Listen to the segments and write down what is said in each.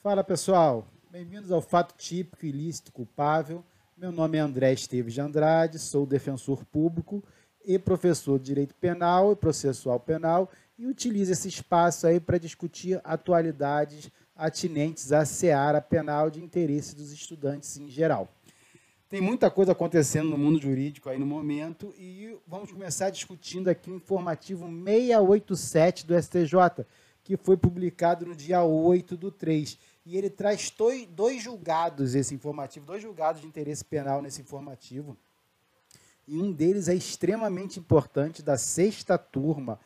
Fala pessoal, bem-vindos ao Fato Típico Ilícito Culpável. Meu nome é André Esteves de Andrade, sou defensor público e professor de Direito Penal e Processual Penal e utilizo esse espaço aí para discutir atualidades atinentes à seara penal de interesse dos estudantes em geral. Tem muita coisa acontecendo no mundo jurídico aí no momento e vamos começar discutindo aqui o informativo 687 do STJ, que foi publicado no dia 8 do 3. E ele traz dois julgados, esse informativo, dois julgados de interesse penal nesse informativo. E um deles é extremamente importante, da sexta turma.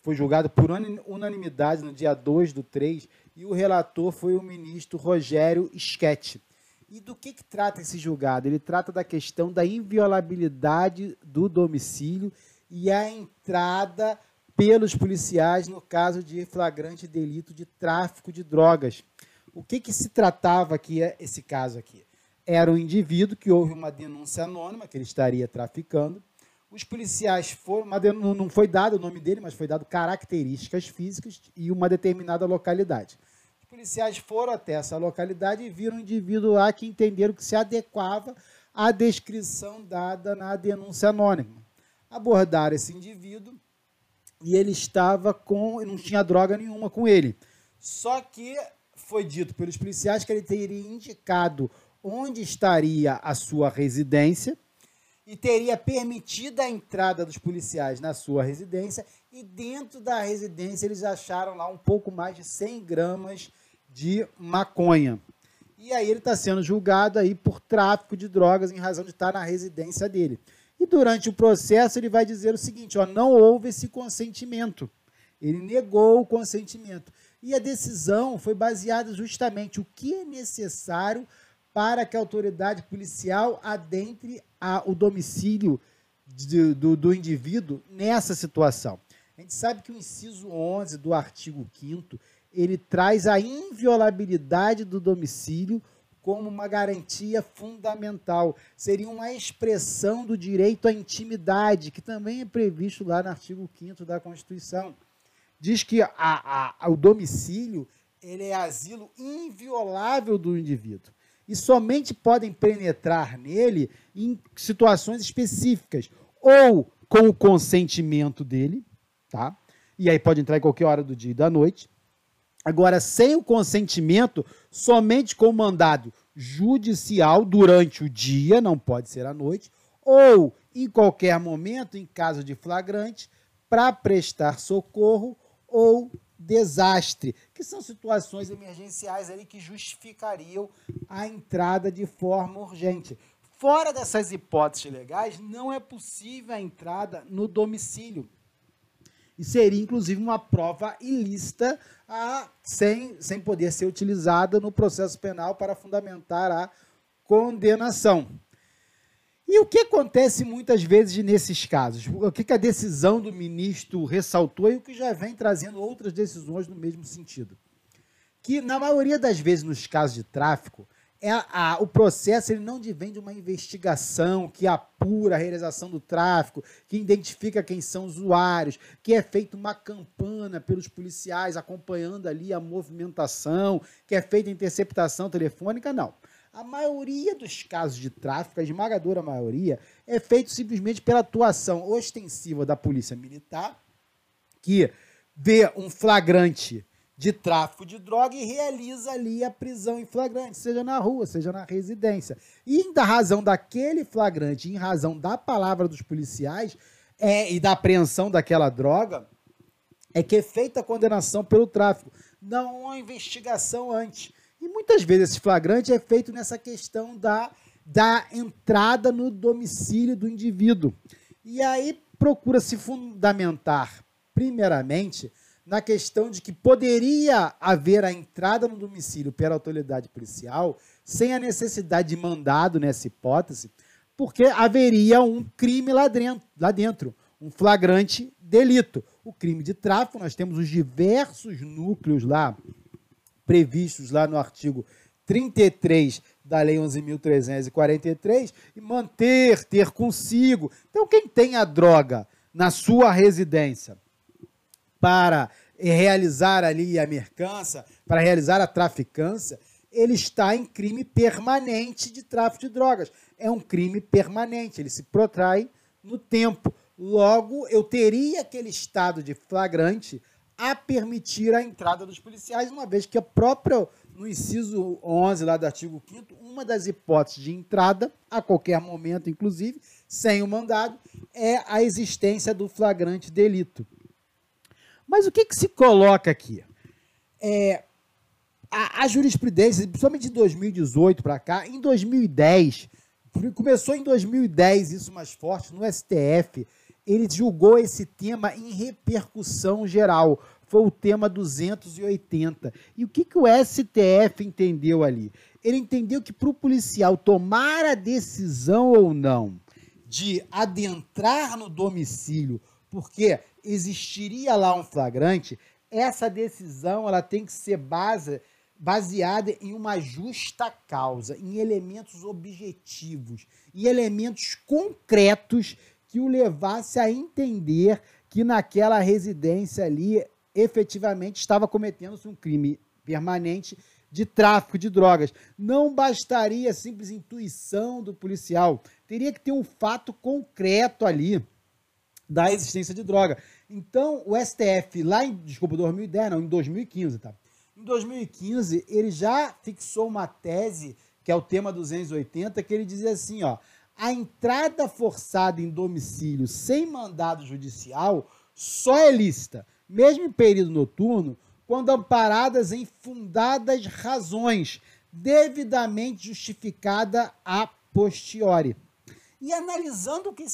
Foi julgado por unanimidade no dia 2 do 3, e o relator foi o ministro Rogério Schetti. E do que, que trata esse julgado? Ele trata da questão da inviolabilidade do domicílio e a entrada pelos policiais no caso de flagrante delito de tráfico de drogas. O que, que se tratava aqui, esse caso aqui? Era um indivíduo que houve uma denúncia anônima que ele estaria traficando. Os policiais foram, não foi dado o nome dele, mas foi dado características físicas e uma determinada localidade. Os policiais foram até essa localidade e viram um indivíduo lá que entenderam que se adequava à descrição dada na denúncia anônima. Abordaram esse indivíduo e ele estava com. não tinha droga nenhuma com ele. Só que foi dito pelos policiais que ele teria indicado onde estaria a sua residência e teria permitido a entrada dos policiais na sua residência e dentro da residência eles acharam lá um pouco mais de 100 gramas de maconha. E aí ele está sendo julgado aí por tráfico de drogas em razão de estar na residência dele. E durante o processo ele vai dizer o seguinte: ó, não houve esse consentimento. Ele negou o consentimento. E a decisão foi baseada justamente o que é necessário para que a autoridade policial adentre a, o domicílio de, do, do indivíduo nessa situação. A gente sabe que o inciso 11 do artigo 5 ele traz a inviolabilidade do domicílio como uma garantia fundamental. Seria uma expressão do direito à intimidade, que também é previsto lá no artigo 5 da Constituição. Diz que a, a, o domicílio ele é asilo inviolável do indivíduo. E somente podem penetrar nele em situações específicas, ou com o consentimento dele, tá? E aí pode entrar em qualquer hora do dia e da noite, Agora, sem o consentimento, somente com mandado judicial durante o dia, não pode ser à noite, ou em qualquer momento, em caso de flagrante, para prestar socorro ou desastre, que são situações emergenciais ali que justificariam a entrada de forma urgente. Fora dessas hipóteses legais, não é possível a entrada no domicílio e seria inclusive uma prova ilícita a, sem, sem poder ser utilizada no processo penal para fundamentar a condenação. E o que acontece muitas vezes nesses casos? O que a decisão do ministro ressaltou e o que já vem trazendo outras decisões no mesmo sentido? Que, na maioria das vezes, nos casos de tráfico, é a, o processo ele não vem de uma investigação que apura a realização do tráfico, que identifica quem são usuários, que é feita uma campana pelos policiais acompanhando ali a movimentação, que é feita interceptação telefônica, não. A maioria dos casos de tráfico, a esmagadora maioria, é feito simplesmente pela atuação ostensiva da polícia militar, que vê um flagrante de tráfico de droga e realiza ali a prisão em flagrante, seja na rua, seja na residência. E em razão daquele flagrante, em razão da palavra dos policiais é, e da apreensão daquela droga, é que é feita a condenação pelo tráfico, não uma investigação antes. E muitas vezes esse flagrante é feito nessa questão da, da entrada no domicílio do indivíduo. E aí procura se fundamentar, primeiramente, na questão de que poderia haver a entrada no domicílio pela autoridade policial sem a necessidade de mandado nessa hipótese, porque haveria um crime lá dentro, lá dentro um flagrante delito. O crime de tráfico, nós temos os diversos núcleos lá previstos lá no artigo 33 da Lei 11.343 e manter, ter consigo. Então, quem tem a droga na sua residência para realizar ali a mercança, para realizar a traficância, ele está em crime permanente de tráfico de drogas. É um crime permanente, ele se protrai no tempo. Logo, eu teria aquele estado de flagrante a permitir a entrada dos policiais, uma vez que a própria, no inciso 11 lá do artigo 5 uma das hipóteses de entrada, a qualquer momento, inclusive, sem o mandado, é a existência do flagrante delito. Mas o que, que se coloca aqui? É, a, a jurisprudência, principalmente de 2018 para cá, em 2010, começou em 2010 isso mais forte, no STF, ele julgou esse tema em repercussão geral. Foi o tema 280. E o que, que o STF entendeu ali? Ele entendeu que para o policial tomar a decisão ou não de adentrar no domicílio, porque existiria lá um flagrante, essa decisão ela tem que ser base, baseada em uma justa causa, em elementos objetivos, em elementos concretos que o levasse a entender que naquela residência ali efetivamente estava cometendo-se um crime permanente de tráfico de drogas. Não bastaria a simples intuição do policial, teria que ter um fato concreto ali da existência de droga. Então, o STF, lá em, desculpa, 2010, não, em 2015, tá? Em 2015, ele já fixou uma tese, que é o tema 280, que ele dizia assim, ó, a entrada forçada em domicílio sem mandado judicial só é lícita, mesmo em período noturno, quando amparadas em fundadas razões, devidamente justificada a posteriori. E analisando o que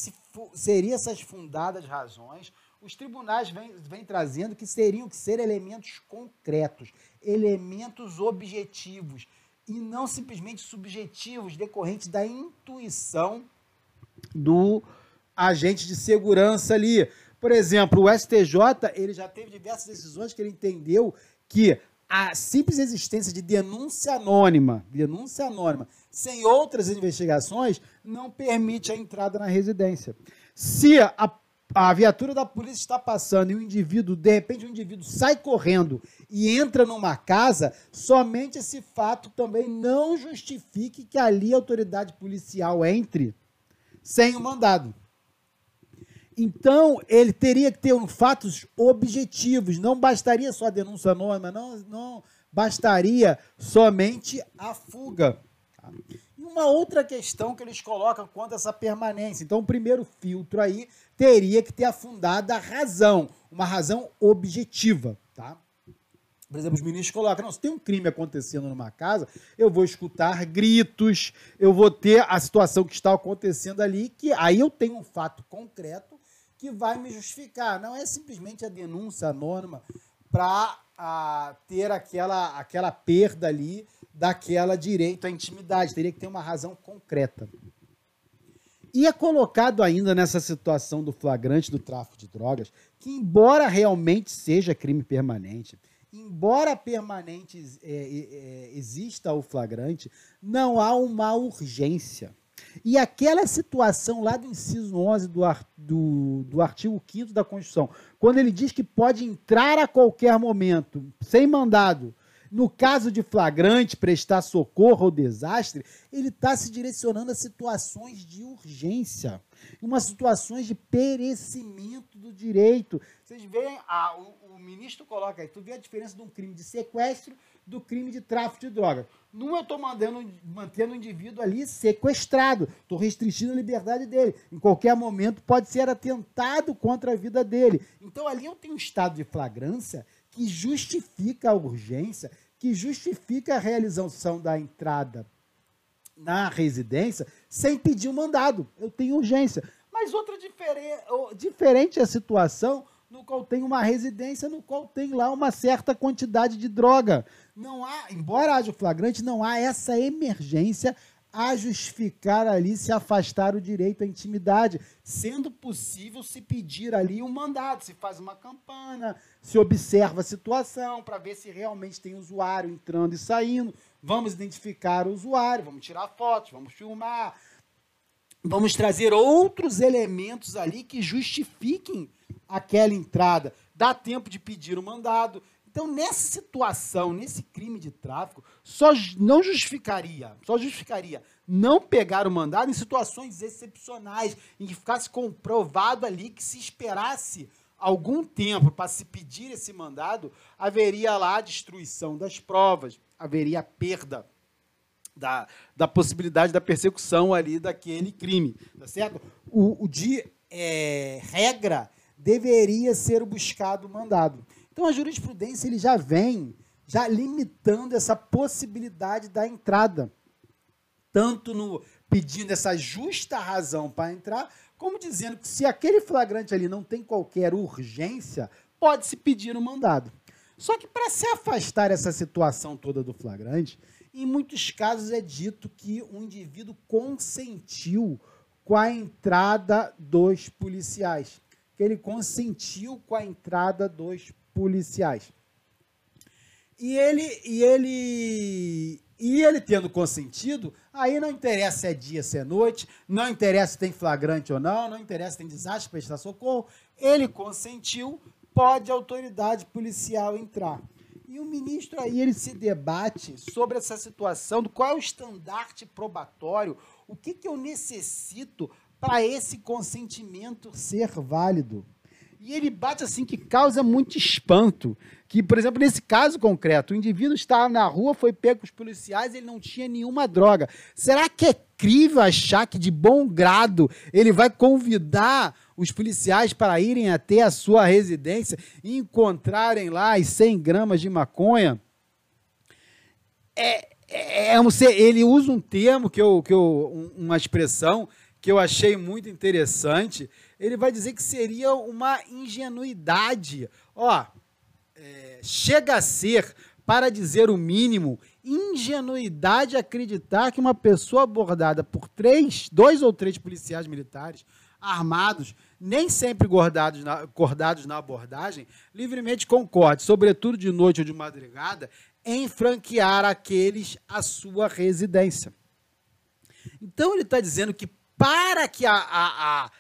seriam essas fundadas razões, os tribunais vêm, vêm trazendo que seriam que ser elementos concretos, elementos objetivos, e não simplesmente subjetivos decorrentes da intuição do agente de segurança ali. Por exemplo, o STJ ele já teve diversas decisões que ele entendeu que a simples existência de denúncia anônima, denúncia anônima, sem outras investigações, não permite a entrada na residência. Se a a viatura da polícia está passando e o indivíduo, de repente, o indivíduo sai correndo e entra numa casa, somente esse fato também não justifique que ali a autoridade policial entre sem o mandado. Então, ele teria que ter um, fatos objetivos, não bastaria só a denúncia anônima, não, não bastaria somente a fuga. E uma outra questão que eles colocam quanto a essa permanência. Então, o primeiro filtro aí teria que ter afundada a razão, uma razão objetiva, tá? Por exemplo, os ministros colocam, não, se tem um crime acontecendo numa casa, eu vou escutar gritos, eu vou ter a situação que está acontecendo ali, que aí eu tenho um fato concreto que vai me justificar. Não é simplesmente a denúncia anônima para ter aquela, aquela perda ali daquela direito à intimidade. Teria que ter uma razão concreta. E é colocado ainda nessa situação do flagrante do tráfico de drogas que, embora realmente seja crime permanente, embora permanente é, é, exista o flagrante, não há uma urgência. E aquela situação lá do inciso 11 do, do, do artigo 5 da Constituição, quando ele diz que pode entrar a qualquer momento, sem mandado, no caso de flagrante, prestar socorro ao desastre, ele está se direcionando a situações de urgência, umas situações de perecimento do direito. Vocês veem, ah, o, o, ministro coloca aí, tu vê a diferença de um crime de sequestro do crime de tráfico de droga. Num eu estou mantendo o indivíduo ali sequestrado, estou restringindo a liberdade dele. Em qualquer momento pode ser atentado contra a vida dele. Então ali eu tenho um estado de flagrância que justifica a urgência, que justifica a realização da entrada na residência sem pedir um mandado. Eu tenho urgência. Mas outra diferente, diferente a situação no qual tem uma residência no qual tem lá uma certa quantidade de droga. Não há, embora haja o flagrante, não há essa emergência a justificar ali se afastar o direito à intimidade, sendo possível se pedir ali um mandado, se faz uma campana, se observa a situação para ver se realmente tem usuário entrando e saindo. Vamos identificar o usuário, vamos tirar fotos, vamos filmar, vamos trazer outros elementos ali que justifiquem aquela entrada. Dá tempo de pedir o mandado. Então, nessa situação, nesse crime de tráfico, só não justificaria, só justificaria não pegar o mandado em situações excepcionais, em que ficasse comprovado ali que se esperasse algum tempo para se pedir esse mandado, haveria lá a destruição das provas, haveria a perda da, da possibilidade da persecução ali daquele crime, tá certo? O, o de é, regra deveria ser buscado o mandado. Então a jurisprudência ele já vem já limitando essa possibilidade da entrada, tanto no pedindo essa justa razão para entrar, como dizendo que se aquele flagrante ali não tem qualquer urgência, pode se pedir um mandado. Só que para se afastar essa situação toda do flagrante, em muitos casos é dito que o indivíduo consentiu com a entrada dos policiais, que ele consentiu com a entrada dos policiais. E ele, e ele, e ele tendo consentido, aí não interessa se é dia, se é noite, não interessa se tem flagrante ou não, não interessa se tem desastre, prestar socorro. Ele consentiu, pode a autoridade policial entrar. E o ministro aí ele se debate sobre essa situação, do qual é o estandarte probatório, o que, que eu necessito para esse consentimento ser válido. E ele bate assim que causa muito espanto. Que, por exemplo, nesse caso concreto, o indivíduo estava na rua, foi pego os policiais, ele não tinha nenhuma droga. Será que é crível achar que, de bom grado, ele vai convidar os policiais para irem até a sua residência e encontrarem lá as 100 gramas de maconha? É, é, é um, ele usa um termo, que eu, que eu, uma expressão que eu achei muito interessante, ele vai dizer que seria uma ingenuidade. Ó, é, chega a ser, para dizer o mínimo, ingenuidade acreditar que uma pessoa abordada por três, dois ou três policiais militares armados, nem sempre gordados na, acordados na abordagem, livremente concorde, sobretudo de noite ou de madrugada, em franquear aqueles a sua residência. Então ele está dizendo que para que a, a, a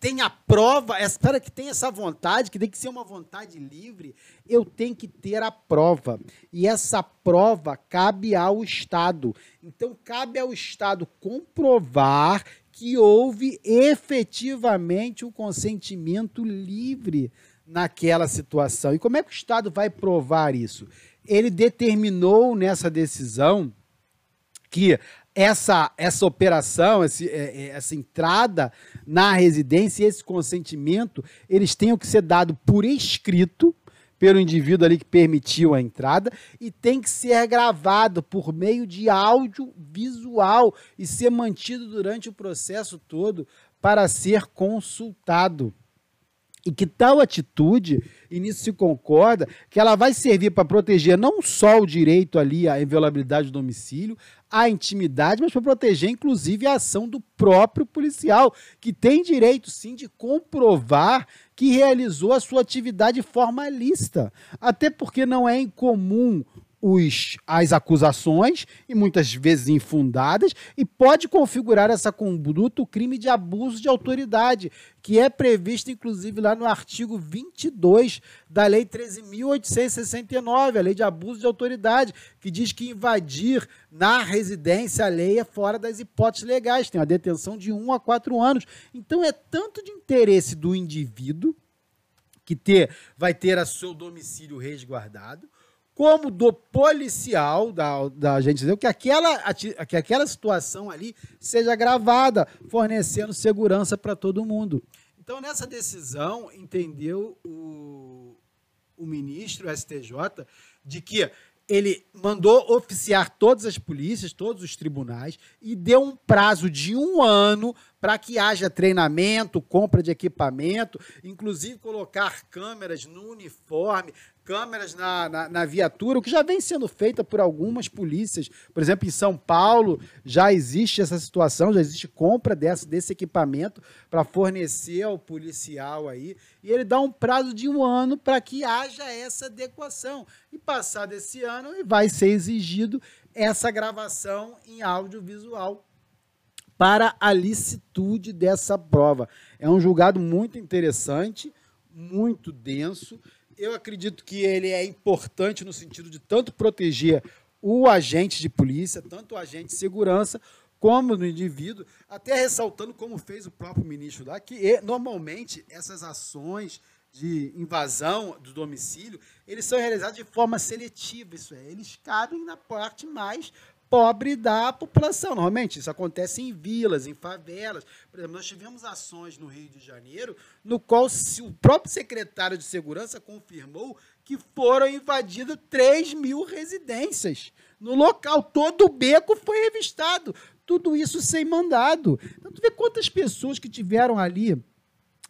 tem a prova, espera que tenha essa vontade, que tem que ser uma vontade livre, eu tenho que ter a prova. E essa prova cabe ao Estado. Então, cabe ao Estado comprovar que houve efetivamente o um consentimento livre naquela situação. E como é que o Estado vai provar isso? Ele determinou nessa decisão que essa, essa operação, esse, é, é, essa entrada na residência, esse consentimento, eles tenham que ser dado por escrito pelo indivíduo ali que permitiu a entrada e tem que ser gravado por meio de áudio visual e ser mantido durante o processo todo para ser consultado. E que tal atitude, e nisso se concorda, que ela vai servir para proteger não só o direito ali à inviolabilidade do domicílio, a intimidade, mas para proteger, inclusive, a ação do próprio policial, que tem direito, sim, de comprovar que realizou a sua atividade formalista. Até porque não é incomum os, as acusações, e muitas vezes infundadas, e pode configurar essa conduta o crime de abuso de autoridade, que é previsto, inclusive, lá no artigo 22 da Lei 13.869, a Lei de Abuso de Autoridade, que diz que invadir na residência alheia é fora das hipóteses legais, tem uma detenção de 1 a 4 anos. Então, é tanto de interesse do indivíduo, que ter, vai ter a seu domicílio resguardado, como do policial, da, da gente que aquela, que aquela situação ali seja gravada, fornecendo segurança para todo mundo. Então, nessa decisão, entendeu o, o ministro, o STJ, de que ele mandou oficiar todas as polícias, todos os tribunais, e deu um prazo de um ano para que haja treinamento, compra de equipamento, inclusive colocar câmeras no uniforme, câmeras na, na, na, viatura, o que já vem sendo feita por algumas polícias. Por exemplo, em São Paulo já existe essa situação, já existe compra desse, equipamento para fornecer ao policial aí. E ele dá um prazo de um ano para que haja essa adequação. E passado esse ano, vai ser exigido essa gravação em audiovisual para a licitude dessa prova. É um julgado muito interessante, muito denso Eu acredito que ele é importante no sentido de tanto proteger o agente de polícia, tanto o agente de segurança, como no indivíduo, até ressaltando como fez o próprio ministro lá, que normalmente essas ações de invasão do domicílio, eles são realizados de forma seletiva, isso é, eles cabem na parte mais pobre da população. Normalmente isso acontece em vilas, em favelas. Por exemplo, nós tivemos ações no Rio de Janeiro, no qual o próprio secretário de Segurança confirmou que foram invadidas 3 mil residências. No local, todo o beco foi revistado. Tudo isso sem mandado. Então, tu vê quantas pessoas que tiveram ali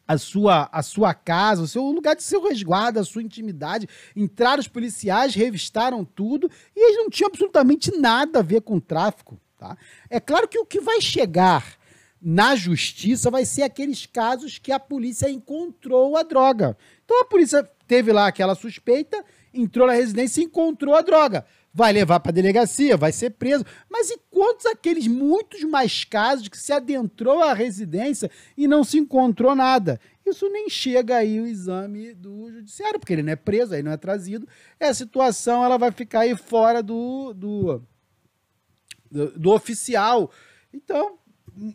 a sua, a sua casa, o seu lugar de seu resguardo, a sua intimidade. Entraram os policiais, revistaram tudo e eles não tinham absolutamente nada a ver com o tráfico. Tá? É claro que o que vai chegar na justiça vai ser aqueles casos que a polícia encontrou a droga. Então a polícia teve lá aquela suspeita, entrou na residência e encontrou a droga vai levar para a delegacia, vai ser preso. Mas e quantos aqueles muitos mais casos que se adentrou à residência e não se encontrou nada? Isso nem chega aí o exame do judiciário, porque ele não é preso, aí não é trazido. É a situação, ela vai ficar aí fora do, do, do, do oficial. Então,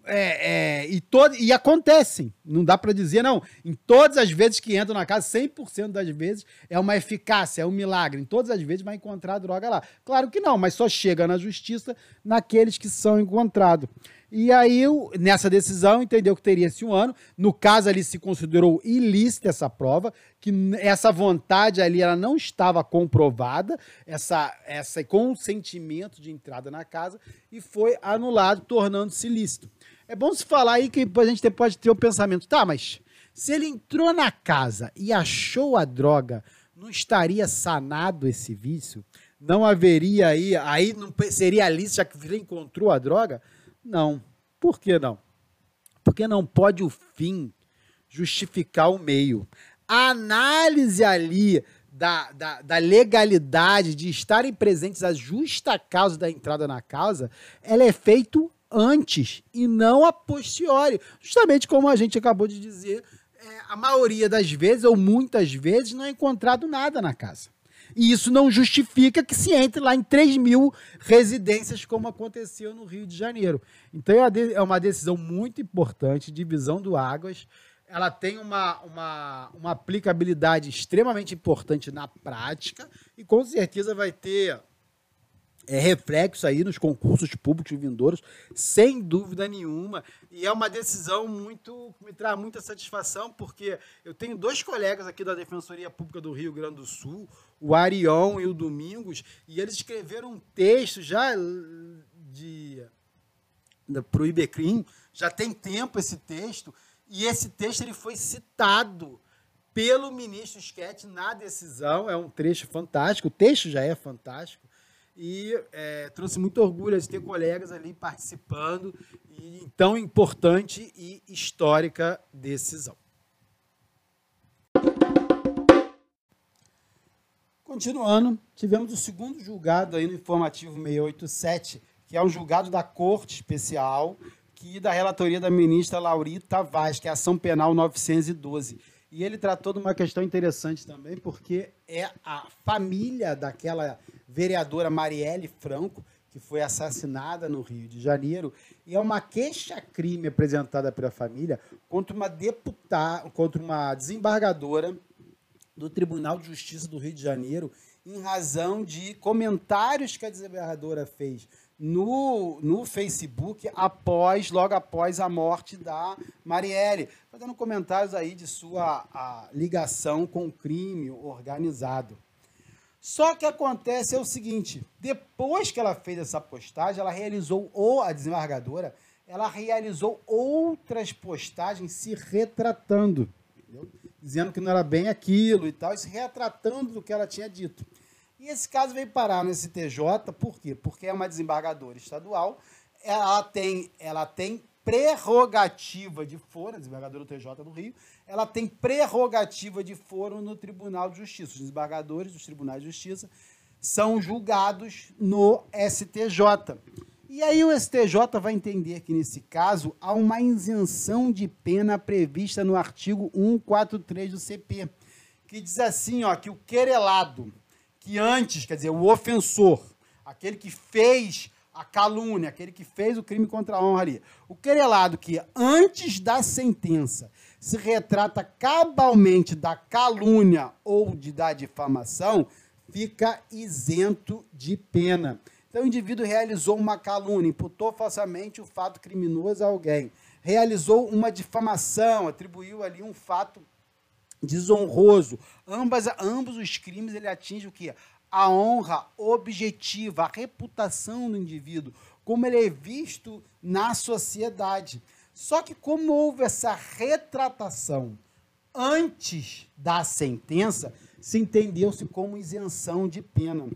é, é, e, todo, e acontecem, não dá para dizer, não. Em todas as vezes que entram na casa, 100% das vezes é uma eficácia, é um milagre. Em todas as vezes vai encontrar droga lá. Claro que não, mas só chega na justiça naqueles que são encontrados. E aí, nessa decisão, entendeu que teria-se um ano. No caso ali, se considerou ilícita essa prova, que essa vontade ali ela não estava comprovada, essa, essa consentimento de entrada na casa, e foi anulado, tornando-se ilícito. É bom se falar aí que a gente pode ter o pensamento, tá, mas se ele entrou na casa e achou a droga, não estaria sanado esse vício? Não haveria aí, aí não seria ilícito já que ele encontrou a droga? Não. Por que não? Porque não pode o fim justificar o meio. A análise ali da, da, da, legalidade de estarem presentes a justa causa da entrada na casa, ela é feita antes e não a posteriori. Justamente como a gente acabou de dizer, é, a maioria das vezes, ou muitas vezes, não é encontrado nada na casa. E isso não justifica que se entre lá em 3 mil residências, como aconteceu no Rio de Janeiro. Então é, é uma decisão muito importante, divisão do Águas. Ela tem uma, uma, uma aplicabilidade extremamente importante na prática e com certeza vai ter é, reflexo aí nos concursos públicos vindouros, sem dúvida nenhuma. E é uma decisão muito que me traz muita satisfação, porque eu tenho dois colegas aqui da Defensoria Pública do Rio Grande do Sul, o Arion e o Domingos, e eles escreveram um texto já de para o Ibecrim, já tem tempo esse texto, e esse texto ele foi citado pelo ministro Schett na decisão, é um trecho fantástico, o texto já é fantástico, e é, trouxe muito orgulho de ter colegas ali participando em tão importante e histórica decisão. Continuando, tivemos o segundo julgado aí no informativo 687, que é um julgado da Corte Especial, que da relatoria da ministra Laurita Vaz, que é a ação penal 912. E ele tratou de uma questão interessante também, porque é a família daquela vereadora Marielle Franco, que foi assassinada no Rio de Janeiro, e é uma queixa-crime apresentada pela família contra uma deputada, contra uma desembargadora do Tribunal de Justiça do Rio de Janeiro, em razão de comentários que a desembargadora fez no, no Facebook após, logo após a morte da Marielle, fazendo comentários aí de sua ligação com o crime organizado. Só que acontece é o seguinte, depois que ela fez essa postagem, ela realizou, ou a desembargadora, ela realizou outras postagens se retratando, entendeu? Dizendo que não era bem aquilo e tal, e se retratando do que ela tinha dito. E esse caso veio parar no STJ, por quê? Porque é uma desembargadora estadual, ela tem, ela tem prerrogativa de foro, a desembargadora do TJ do Rio, ela tem prerrogativa de foro no Tribunal de Justiça. Os desembargadores dos tribunais de justiça são julgados no STJ. E aí o STJ vai entender que, nesse caso, há uma isenção de pena prevista no artigo 143 do CP, que diz assim, ó, que o querelado, que antes, quer dizer, o ofensor, aquele que fez a calúnia, aquele que fez o crime contra a honra ali, o querelado que antes da sentença se retrata cabalmente da calúnia ou de da difamação, fica isento de pena. Então, o indivíduo realizou uma calúnia, imputou falsamente o fato criminoso a alguém, realizou uma difamação, atribuiu ali um fato desonroso. Ambas, ambos os crimes ele atinge o que? A honra objetiva, a reputação do indivíduo, como ele é visto na sociedade. Só que como houve essa retratação antes da sentença, se entendeu-se como isenção de pena.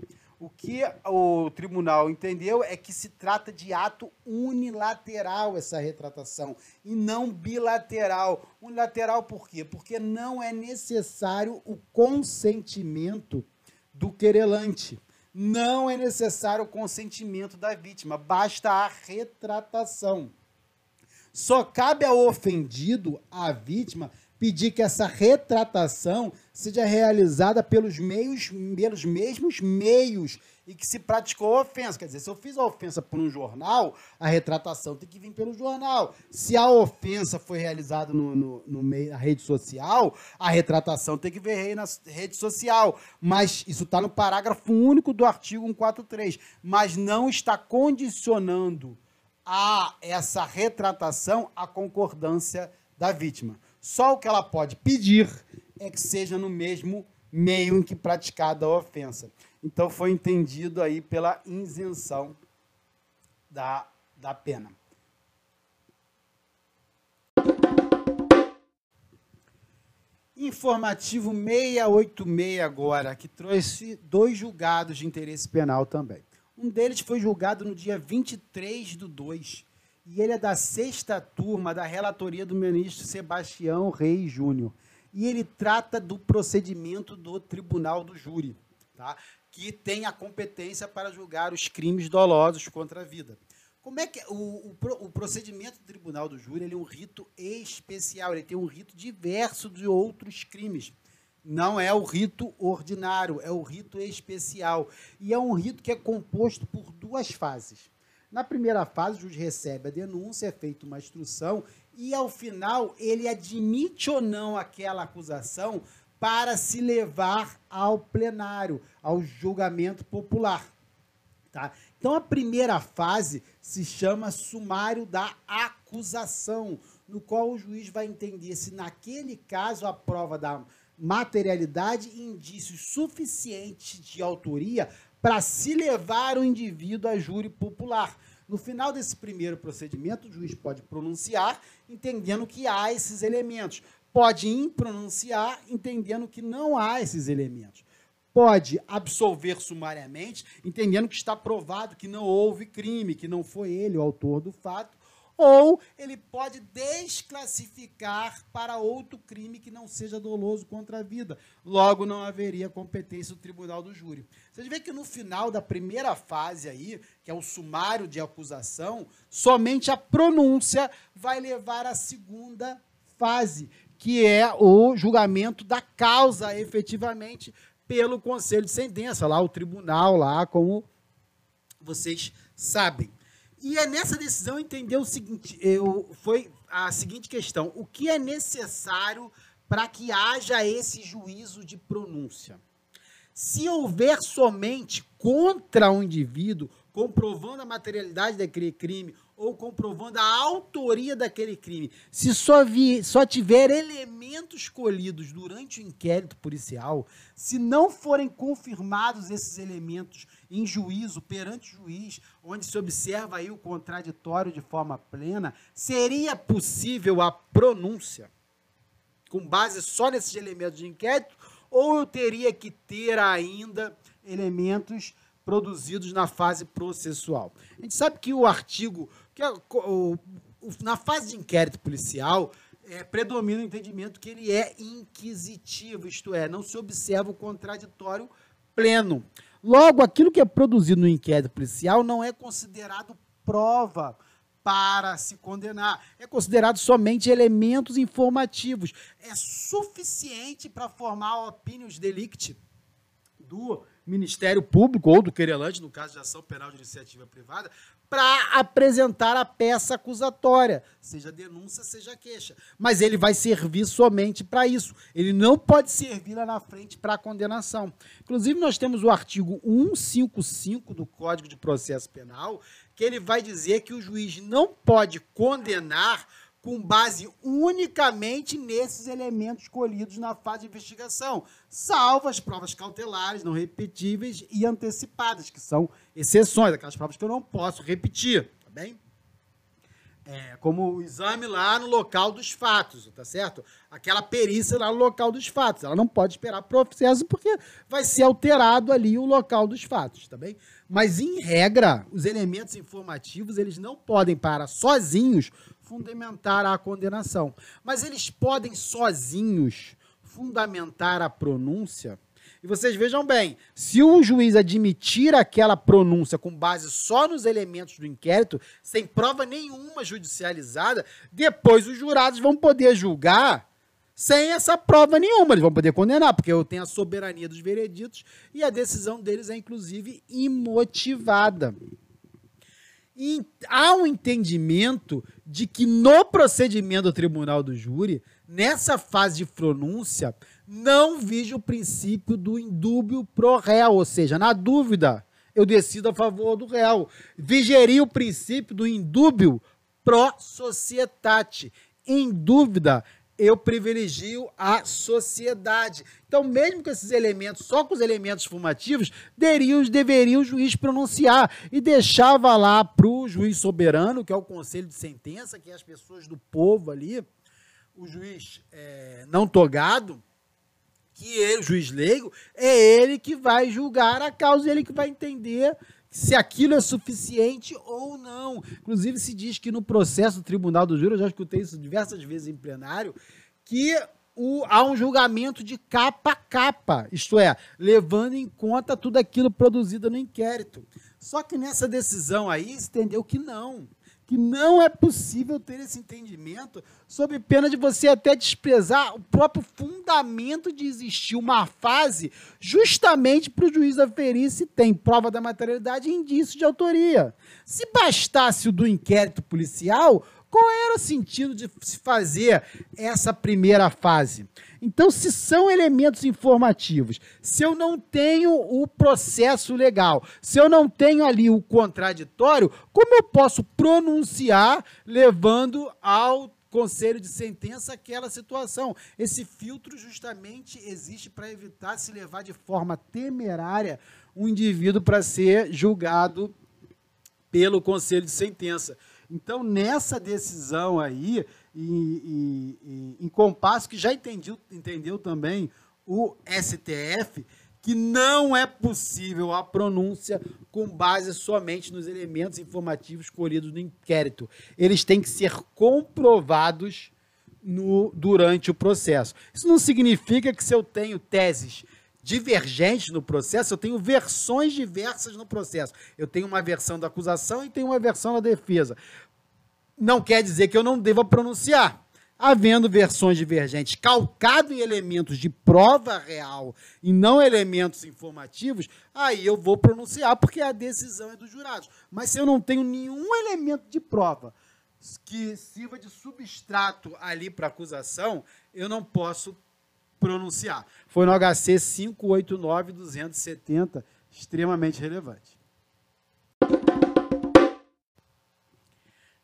O que o tribunal entendeu é que se trata de ato unilateral essa retratação e não bilateral. Unilateral por quê? Porque não é necessário o consentimento do querelante. Não é necessário o consentimento da vítima, basta a retratação. Só cabe ao ofendido, à vítima, pedir que essa retratação seja realizada pelos meios, pelos mesmos meios e que se praticou a ofensa. Quer dizer, se eu fiz a ofensa por um jornal, a retratação tem que vir pelo jornal. Se a ofensa foi realizada no, no, no meio, na rede social, a retratação tem que vir na rede social. Mas isso está no parágrafo único do artigo 143. Mas não está condicionando a essa retratação a concordância da vítima. Só o que ela pode pedir é que seja no mesmo meio em que praticada a ofensa. Então foi entendido aí pela isenção da, da pena. Informativo 686 agora, que trouxe dois julgados de interesse penal também. Um deles foi julgado no dia 23 do 2 e ele é da sexta turma da relatoria do ministro Sebastião Reis Júnior. E ele trata do procedimento do tribunal do júri, tá? que tem a competência para julgar os crimes dolosos contra a vida. Como é que o, o, o procedimento do tribunal do júri ele é um rito especial, ele tem um rito diverso de outros crimes. Não é o rito ordinário, é o rito especial. E é um rito que é composto por duas fases. Na primeira fase, o juiz recebe a denúncia, é feita uma instrução e, ao final, ele admite ou não aquela acusação para se levar ao plenário, ao julgamento popular. Tá? Então, a primeira fase se chama sumário da acusação, no qual o juiz vai entender se, naquele caso, a prova da materialidade e indícios suficientes de autoria para se levar o indivíduo a júri popular. No final desse primeiro procedimento, o juiz pode pronunciar, entendendo que há esses elementos. Pode impronunciar, entendendo que não há esses elementos. Pode absolver sumariamente, entendendo que está provado que não houve crime, que não foi ele o autor do fato, ou ele pode desclassificar para outro crime que não seja doloso contra a vida. Logo, não haveria competência do tribunal do júri. Você vê que no final da primeira fase aí, que é o sumário de acusação, somente a pronúncia vai levar à segunda fase, que é o julgamento da causa efetivamente pelo conselho de sentença, lá o tribunal lá, como vocês sabem. E é nessa decisão entender o seguinte, eu, foi a seguinte questão: o que é necessário para que haja esse juízo de pronúncia? Se houver somente contra o um indivíduo, comprovando a materialidade daquele crime ou comprovando a autoria daquele crime, se só, vi, só tiver elementos colhidos durante o inquérito policial, se não forem confirmados esses elementos em juízo, perante o juiz, onde se observa aí o contraditório de forma plena, seria possível a pronúncia com base só nesses elementos de inquérito ou eu teria que ter ainda elementos produzidos na fase processual? A gente sabe que o artigo que é, o, na fase de inquérito policial, é, predomina o entendimento que ele é inquisitivo, isto é, não se observa o contraditório pleno. Logo, aquilo que é produzido no inquérito policial não é considerado prova para se condenar. É considerado somente elementos informativos. É suficiente para formar a opinions delicti do Ministério Público ou do querelante, no caso de ação penal de iniciativa privada, para apresentar a peça acusatória, seja denúncia, seja queixa. Mas ele vai servir somente para isso. Ele não pode servir lá na frente para condenação. Inclusive, nós temos o artigo 155 do Código de Processo Penal, que ele vai dizer que o juiz não pode condenar com base unicamente nesses elementos colhidos na fase de investigação, salvo as provas cautelares, não repetíveis e antecipadas, que são exceções, aquelas provas que eu não posso repetir, tá bem? É, como o exame lá no local dos fatos, tá certo? Aquela perícia lá no local dos fatos. Ela não pode esperar processo porque vai ser alterado ali o local dos fatos, tá bem? Mas, em regra, os elementos informativos, eles não podem parar sozinhos fundamentar a condenação. Mas eles podem sozinhos fundamentar a pronúncia. E vocês vejam bem, se o juiz admitir aquela pronúncia com base só nos elementos do inquérito, sem prova nenhuma judicializada, depois os jurados vão poder julgar sem essa prova nenhuma. Eles vão poder condenar, porque eu tenho a soberania dos vereditos e a decisão deles é, inclusive, imotivada. E há um entendimento de que no procedimento do tribunal do júri, nessa fase de pronúncia, não vige o princípio do indúbio pro réu, ou seja, na dúvida, eu decido a favor do réu. Vigeria o princípio do indúbio pro societate. Em dúvida, eu privilegio a sociedade. Então, mesmo com esses elementos, só com os elementos fumativos, deveria, o juiz pronunciar e deixava lá para o juiz soberano, que é o conselho de sentença, que é as pessoas do povo ali, o juiz é, não togado, que ele, o juiz leigo, é ele que vai julgar a causa, ele que vai entender se aquilo é suficiente ou não. Inclusive, se diz que no processo do Tribunal do Júri, eu já escutei isso diversas vezes em plenário, que o, há um julgamento de capa a capa, isto é, levando em conta tudo aquilo produzido no inquérito. Só que nessa decisão aí se entendeu que não que não é possível ter esse entendimento, sob pena de você até desprezar o próprio fundamento de existir uma fase, justamente para o juiz aferir se tem prova da materialidade e indício de autoria. Se bastasse o do inquérito policial, qual era o sentido de se fazer essa primeira fase? Então, se são elementos informativos, se eu não tenho o processo legal, se eu não tenho ali o contraditório, como eu posso pronunciar levando ao conselho de sentença aquela situação? Esse filtro justamente existe para evitar se levar de forma temerária um indivíduo para ser julgado pelo conselho de sentença. Então, nessa decisão aí, e, e, em compasso que já entendi, entendeu também o STF, que não é possível a pronúncia com base somente nos elementos informativos colhidos no inquérito. Eles têm que ser comprovados no, durante o processo. Isso não significa que se eu tenho teses divergentes no processo, eu tenho versões diversas no processo. Eu tenho uma versão da acusação e tenho uma versão da defesa. Não quer dizer que eu não deva pronunciar. Havendo versões divergentes calcado em elementos de prova real e não elementos informativos, aí eu vou pronunciar, porque a decisão é dos jurados. Mas se eu não tenho nenhum elemento de prova que sirva de substrato ali para acusação, eu não posso pronunciar. Foi no HC 589-270, extremamente relevante.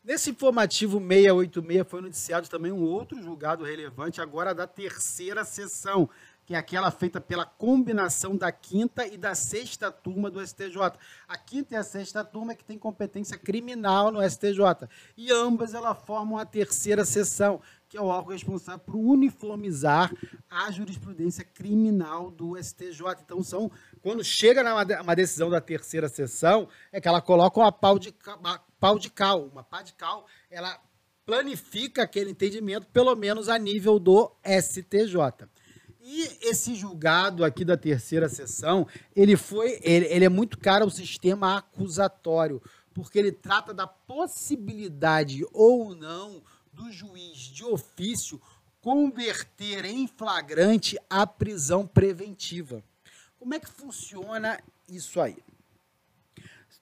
Nesse informativo 686 foi noticiado também um outro julgado relevante, agora da terceira sessão, que é aquela feita pela combinação da quinta e da sexta turma do STJ. A quinta e a sexta turma é que tem competência criminal no STJ. E ambas elas formam a terceira sessão, que é o órgão responsável por uniformizar a jurisprudência criminal do STJ. Então, são quando chega uma decisão da terceira sessão, é que ela coloca uma pau de, uma pau de cal. Uma pá de cal, ela planifica aquele entendimento, pelo menos a nível do STJ. E esse julgado aqui da terceira sessão, ele foi, ele, ele é muito caro ao sistema acusatório, porque ele trata da possibilidade ou não do juiz de ofício converter em flagrante a prisão preventiva. Como é que funciona isso aí?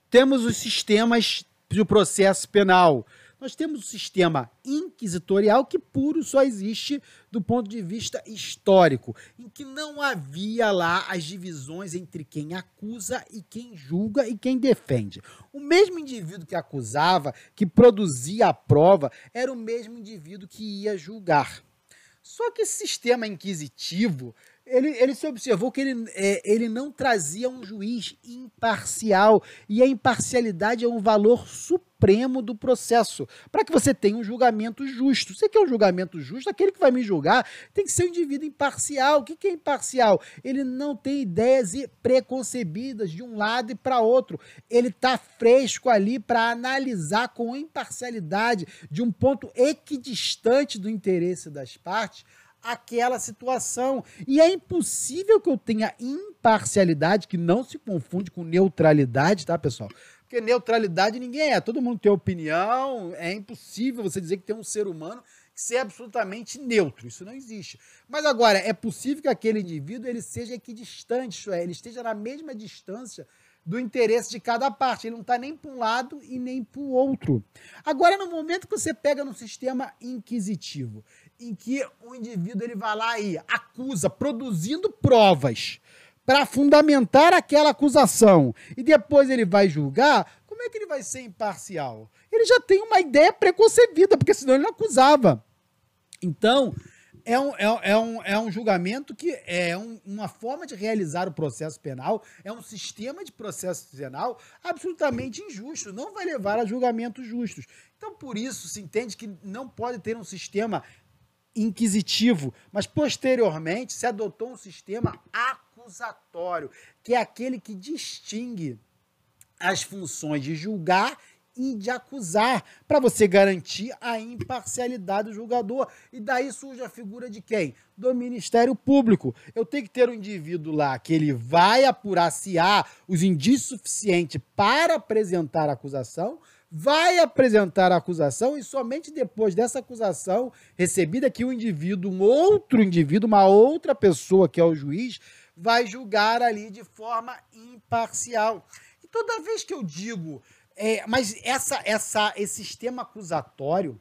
Temos os sistemas do processo penal. Nós temos o sistema inquisitorial que puro só existe do ponto de vista histórico, em que não havia lá as divisões entre quem acusa e quem julga e quem defende. O mesmo indivíduo que acusava, que produzia a prova, era o mesmo indivíduo que ia julgar. Só que esse sistema inquisitivo, ele, ele se observou que ele, é, ele não trazia um juiz imparcial. E a imparcialidade é um valor supremo do processo. Para que você tenha um julgamento justo. Você quer um julgamento justo? Aquele que vai me julgar tem que ser um indivíduo imparcial. O que, que é imparcial? Ele não tem ideias preconcebidas de um lado e para outro. Ele está fresco ali para analisar com imparcialidade, de um ponto equidistante do interesse das partes, aquela situação. E é impossível que eu tenha imparcialidade, que não se confunde com neutralidade, tá, pessoal? Porque neutralidade ninguém é, todo mundo tem opinião, é impossível você dizer que tem um ser humano que seja absolutamente neutro, isso não existe. Mas agora, é possível que aquele indivíduo ele seja equidistante, isso é, ele esteja na mesma distância do interesse de cada parte. Ele não está nem para um lado e nem para o outro. Agora, no momento que você pega no sistema inquisitivo, em que o indivíduo ele vai lá e acusa, produzindo provas para fundamentar aquela acusação, e depois ele vai julgar, como é que ele vai ser imparcial? Ele já tem uma ideia preconcebida, porque senão ele não acusava. Então, é um, é, é, um, é um julgamento que é um, uma forma de realizar o processo penal, é um sistema de processo penal absolutamente injusto, não vai levar a julgamentos justos. Então, por isso, se entende que não pode ter um sistema inquisitivo, mas posteriormente se adotou um sistema acusatório, que é aquele que distingue as funções de julgar e de acusar, para você garantir a imparcialidade do julgador. E daí surge a figura de quem? Do Ministério Público. Eu tenho que ter um indivíduo lá que ele vai apurar se há os indícios suficientes para apresentar a acusação, vai apresentar a acusação e somente depois dessa acusação recebida que o indivíduo, um outro indivíduo, uma outra pessoa que é o juiz, vai julgar ali de forma imparcial. E toda vez que eu digo é, mas essa, essa, esse sistema acusatório,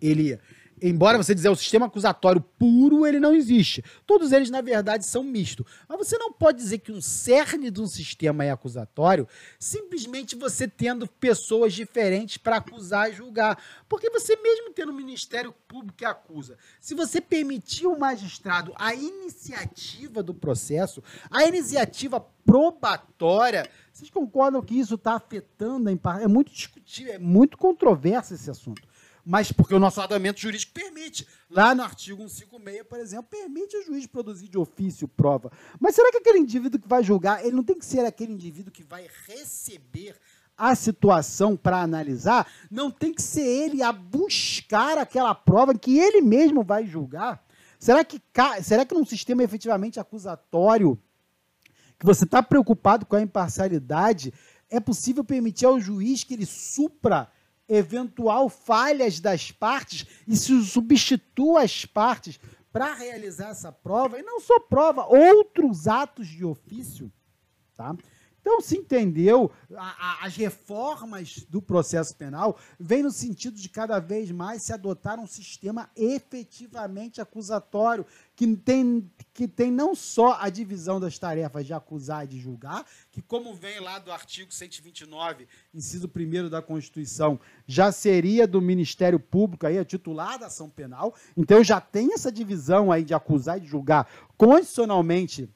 ele, embora você dizer o sistema acusatório puro, ele não existe. Todos eles, na verdade, são mistos. Mas você não pode dizer que um cerne de um sistema é acusatório simplesmente você tendo pessoas diferentes para acusar e julgar. Porque você mesmo tendo um Ministério Público que acusa, se você permitir ao magistrado a iniciativa do processo, a iniciativa probatória, vocês concordam que isso está afetando a. É muito discutível, é muito controverso esse assunto. Mas porque o nosso ordenamento jurídico permite. Lá no artigo 156, por exemplo, permite o juiz produzir de ofício prova. Mas será que aquele indivíduo que vai julgar, ele não tem que ser aquele indivíduo que vai receber a situação para analisar? Não tem que ser ele a buscar aquela prova que ele mesmo vai julgar? Será que, será que num sistema efetivamente acusatório que você está preocupado com a imparcialidade, é possível permitir ao juiz que ele supra eventual falhas das partes e se substitua as partes para realizar essa prova, e não só prova, outros atos de ofício, tá? Então, se entendeu, a, a, as reformas do processo penal vêm no sentido de cada vez mais se adotar um sistema efetivamente acusatório, que tem, que tem não só a divisão das tarefas de acusar e de julgar, que, como vem lá do artigo 129, inciso 1 da Constituição, já seria do Ministério Público, aí, a titular da ação penal. Então, já tem essa divisão aí de acusar e de julgar constitucionalmente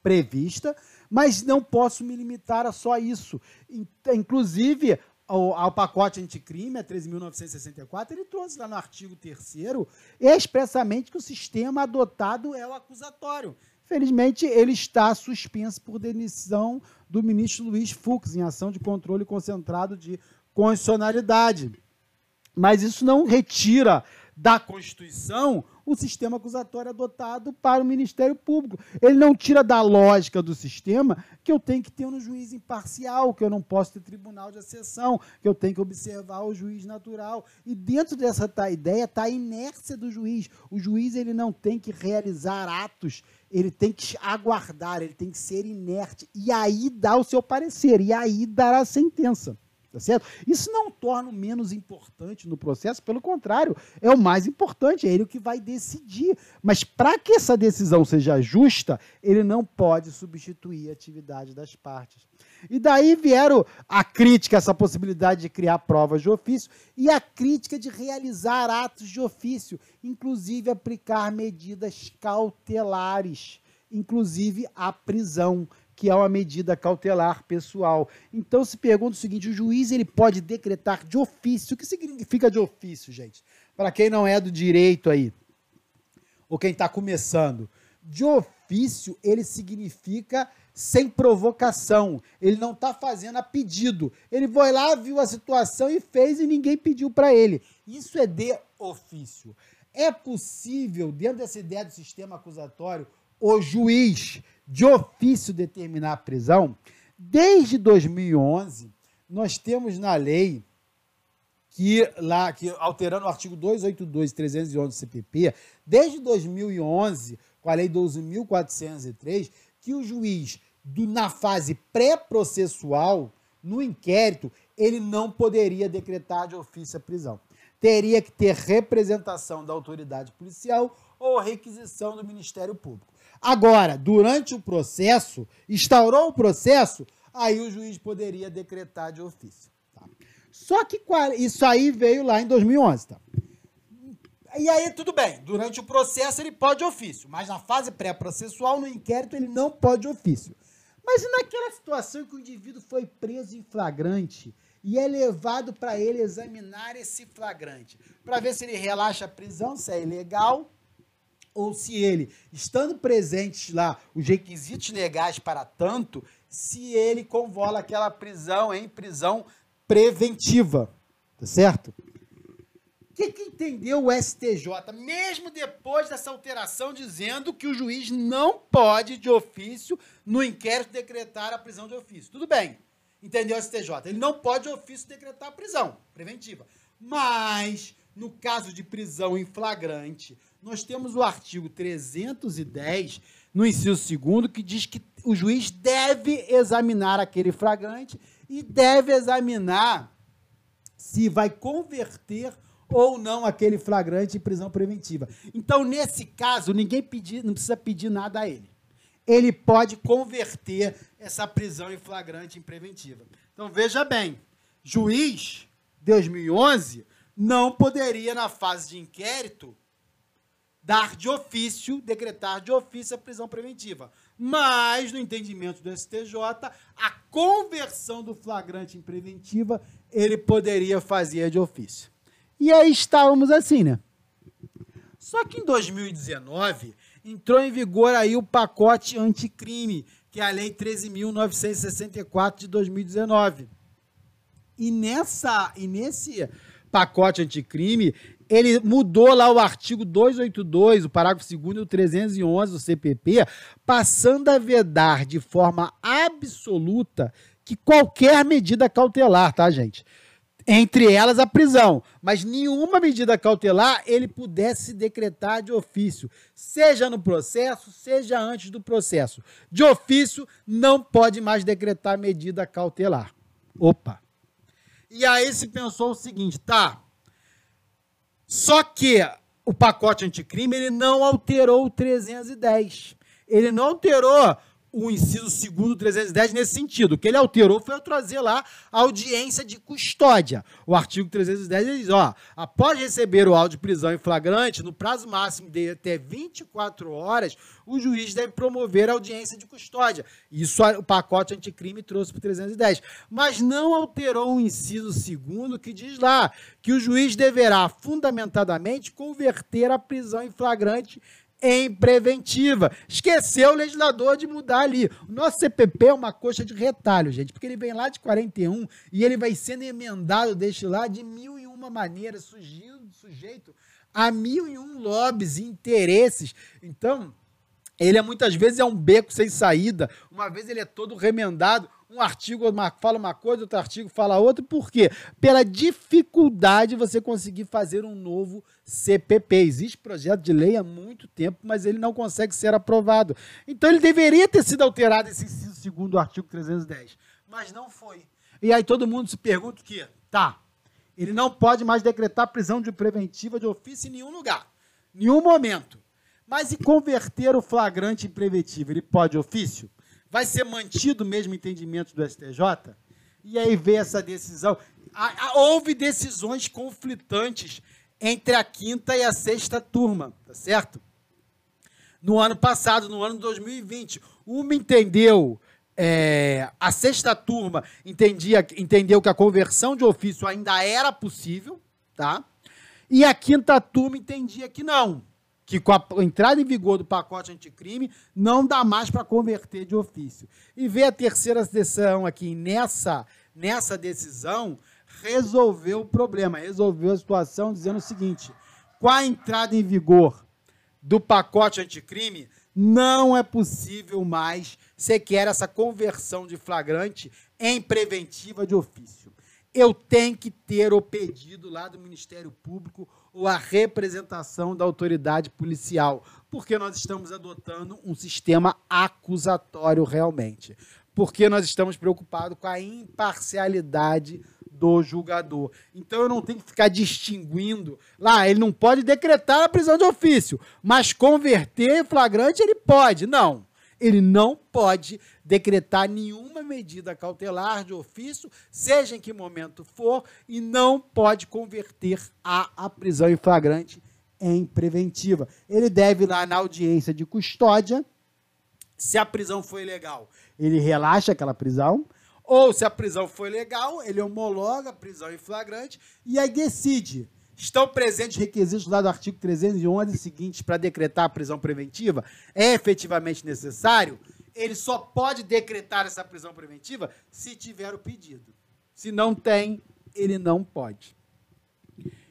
prevista mas não posso me limitar a só isso. Inclusive, ao, ao pacote anticrime, a 13.964, ele trouxe lá no artigo 3 expressamente que o sistema adotado é o acusatório. Felizmente, ele está suspenso por decisão do ministro Luiz Fux, em ação de controle concentrado de constitucionalidade. Mas isso não retira da Constituição o sistema acusatório adotado para o Ministério Público. Ele não tira da lógica do sistema que eu tenho que ter um juiz imparcial, que eu não posso ter tribunal de acessão, que eu tenho que observar o juiz natural. E dentro dessa tá, ideia está a inércia do juiz. O juiz ele não tem que realizar atos, ele tem que aguardar, ele tem que ser inerte. E aí dá o seu parecer, e aí dará a sentença. Tá certo? Isso não torna o menos importante no processo, pelo contrário, é o mais importante, é ele o que vai decidir. Mas para que essa decisão seja justa, ele não pode substituir a atividade das partes. E daí vieram a crítica, essa possibilidade de criar provas de ofício, e a crítica de realizar atos de ofício, inclusive aplicar medidas cautelares, inclusive a prisão que é uma medida cautelar pessoal. Então se pergunta o seguinte: o juiz ele pode decretar de ofício. O que significa de ofício, gente? Para quem não é do direito aí, ou quem está começando, de ofício ele significa sem provocação. Ele não está fazendo a pedido. Ele foi lá, viu a situação e fez e ninguém pediu para ele. Isso é de ofício. É possível, dentro dessa ideia do sistema acusatório, o juiz de ofício determinar a prisão, desde 2011, nós temos na lei que lá que alterando o artigo 282 e 311 do CPP, desde 2011, com a lei 12403, que o juiz do, na fase pré-processual, no inquérito, ele não poderia decretar de ofício a prisão. Teria que ter representação da autoridade policial ou requisição do Ministério Público. Agora, durante o processo, instaurou o processo, aí o juiz poderia decretar de ofício. Tá? Só que isso aí veio lá em 2011. Tá? E aí, tudo bem, durante o processo ele pode ofício, mas na fase pré-processual, no inquérito, ele não pode ofício. Mas e naquela situação que o indivíduo foi preso em flagrante e é levado para ele examinar esse flagrante, para ver se ele relaxa a prisão, se é ilegal ou se ele, estando presentes lá os requisitos legais para tanto, se ele convola aquela prisão em prisão preventiva. Tá certo? O que, que entendeu o STJ, mesmo depois dessa alteração, dizendo que o juiz não pode, de ofício, no inquérito, decretar a prisão de ofício? Tudo bem, entendeu o STJ? Ele não pode, de ofício, decretar a prisão preventiva. Mas, no caso de prisão em flagrante, nós temos o artigo 310, no inciso 2, que diz que o juiz deve examinar aquele flagrante e deve examinar se vai converter ou não aquele flagrante em prisão preventiva. Então, nesse caso, ninguém pedir, não precisa pedir nada a ele. Ele pode converter essa prisão em flagrante em preventiva. Então, veja bem, juiz 2011 não poderia na fase de inquérito dar de ofício, decretar de ofício a prisão preventiva. Mas, no entendimento do STJ, a conversão do flagrante em preventiva ele poderia fazer de ofício. E aí estávamos assim, né? Só que em 2019 entrou em vigor aí o pacote anticrime, que é a Lei 13.964 de 2019. E, nessa, e nesse pacote anticrime, ele mudou lá o artigo 282, o parágrafo 2 e o 311 do CPP, passando a vedar de forma absoluta que qualquer medida cautelar, tá, gente? Entre elas a prisão, mas nenhuma medida cautelar ele pudesse decretar de ofício, seja no processo, seja antes do processo. De ofício, não pode mais decretar medida cautelar. Opa! E aí se pensou o seguinte, tá? Só que o pacote anticrime ele não alterou o 310. Ele não alterou o inciso segundo 310 nesse sentido. O que ele alterou foi trazer lá a audiência de custódia. O artigo 310 diz, ó, após receber o auto de prisão em flagrante, no prazo máximo de até 24 horas, o juiz deve promover a audiência de custódia. Isso o pacote anticrime trouxe para o 310. Mas não alterou o inciso segundo que diz lá que o juiz deverá fundamentadamente converter a prisão em flagrante em preventiva. Esqueceu o legislador de mudar ali. O nosso CPP é uma coxa de retalho, gente, porque ele vem lá de 41 e ele vai sendo emendado deste lá de mil e uma maneiras, sujeito a mil e um lobbies e interesses. Então, ele é muitas vezes é um beco sem saída, uma vez ele é todo remendado, um artigo fala uma coisa, outro artigo fala outra. Por quê? Pela dificuldade de você conseguir fazer um novo CPP. Existe projeto de lei há muito tempo, mas ele não consegue ser aprovado. Então ele deveria ter sido alterado esse segundo artigo 310, mas não foi. E aí todo mundo se pergunta o quê? Tá, ele não pode mais decretar prisão de preventiva de ofício em nenhum lugar, nenhum momento. Mas e converter o flagrante em preventivo? Ele pode ofício? Vai ser mantido o mesmo entendimento do STJ? E aí vê essa decisão. Houve decisões conflitantes entre a quinta e a sexta turma, tá certo? No ano passado, no ano de 2020, uma entendeu, é, a sexta turma entendia, entendeu que a conversão de ofício ainda era possível, tá? E a quinta turma entendia que não, que com a entrada em vigor do pacote anticrime não dá mais para converter de ofício. E ver a terceira decisão aqui nessa, nessa decisão resolveu o problema, resolveu a situação dizendo o seguinte: com a entrada em vigor do pacote anticrime, não é possível mais sequer essa conversão de flagrante em preventiva de ofício. Eu tenho que ter o pedido lá do Ministério Público ou a representação da autoridade policial, porque nós estamos adotando um sistema acusatório realmente. Porque nós estamos preocupados com a imparcialidade do julgador. Então eu não tenho que ficar distinguindo. Lá, ele não pode decretar a prisão de ofício, mas converter em flagrante ele pode. Não. Ele não pode decretar nenhuma medida cautelar de ofício, seja em que momento for, e não pode converter a, a prisão em flagrante em preventiva. Ele deve ir lá na audiência de custódia, se a prisão foi legal, ele relaxa aquela prisão, ou se a prisão foi legal, ele homologa a prisão em flagrante e aí decide. Estão presentes requisitos lá do artigo 311 seguintes para decretar a prisão preventiva? É efetivamente necessário? Ele só pode decretar essa prisão preventiva se tiver o pedido. Se não tem, ele não pode.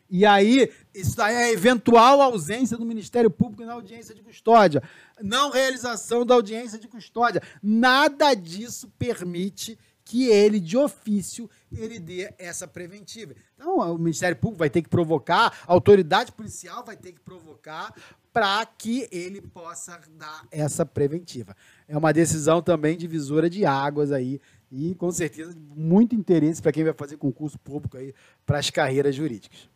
E aí, isso aí é a eventual ausência do Ministério Público na audiência de custódia, não realização da audiência de custódia. Nada disso permite que ele, de ofício, ele dê essa preventiva. Então, o Ministério Público vai ter que provocar, a autoridade policial vai ter que provocar para que ele possa dar essa preventiva. É uma decisão também divisora de águas aí e com certeza muito interesse para quem vai fazer concurso público aí para as carreiras jurídicas.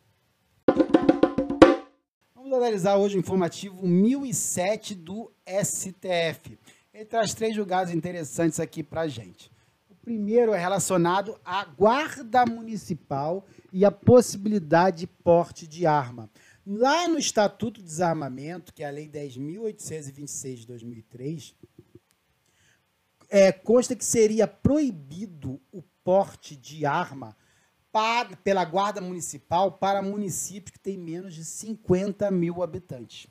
Vamos analisar hoje o informativo 1007 do STF. Ele traz três julgados interessantes aqui para a gente. O primeiro é relacionado à guarda municipal e a possibilidade de porte de arma. Lá no Estatuto de Desarmamento, que é a Lei 10.826 de 2003, é, consta que seria proibido o porte de arma para, pela Guarda Municipal para municípios que têm menos de 50 mil habitantes.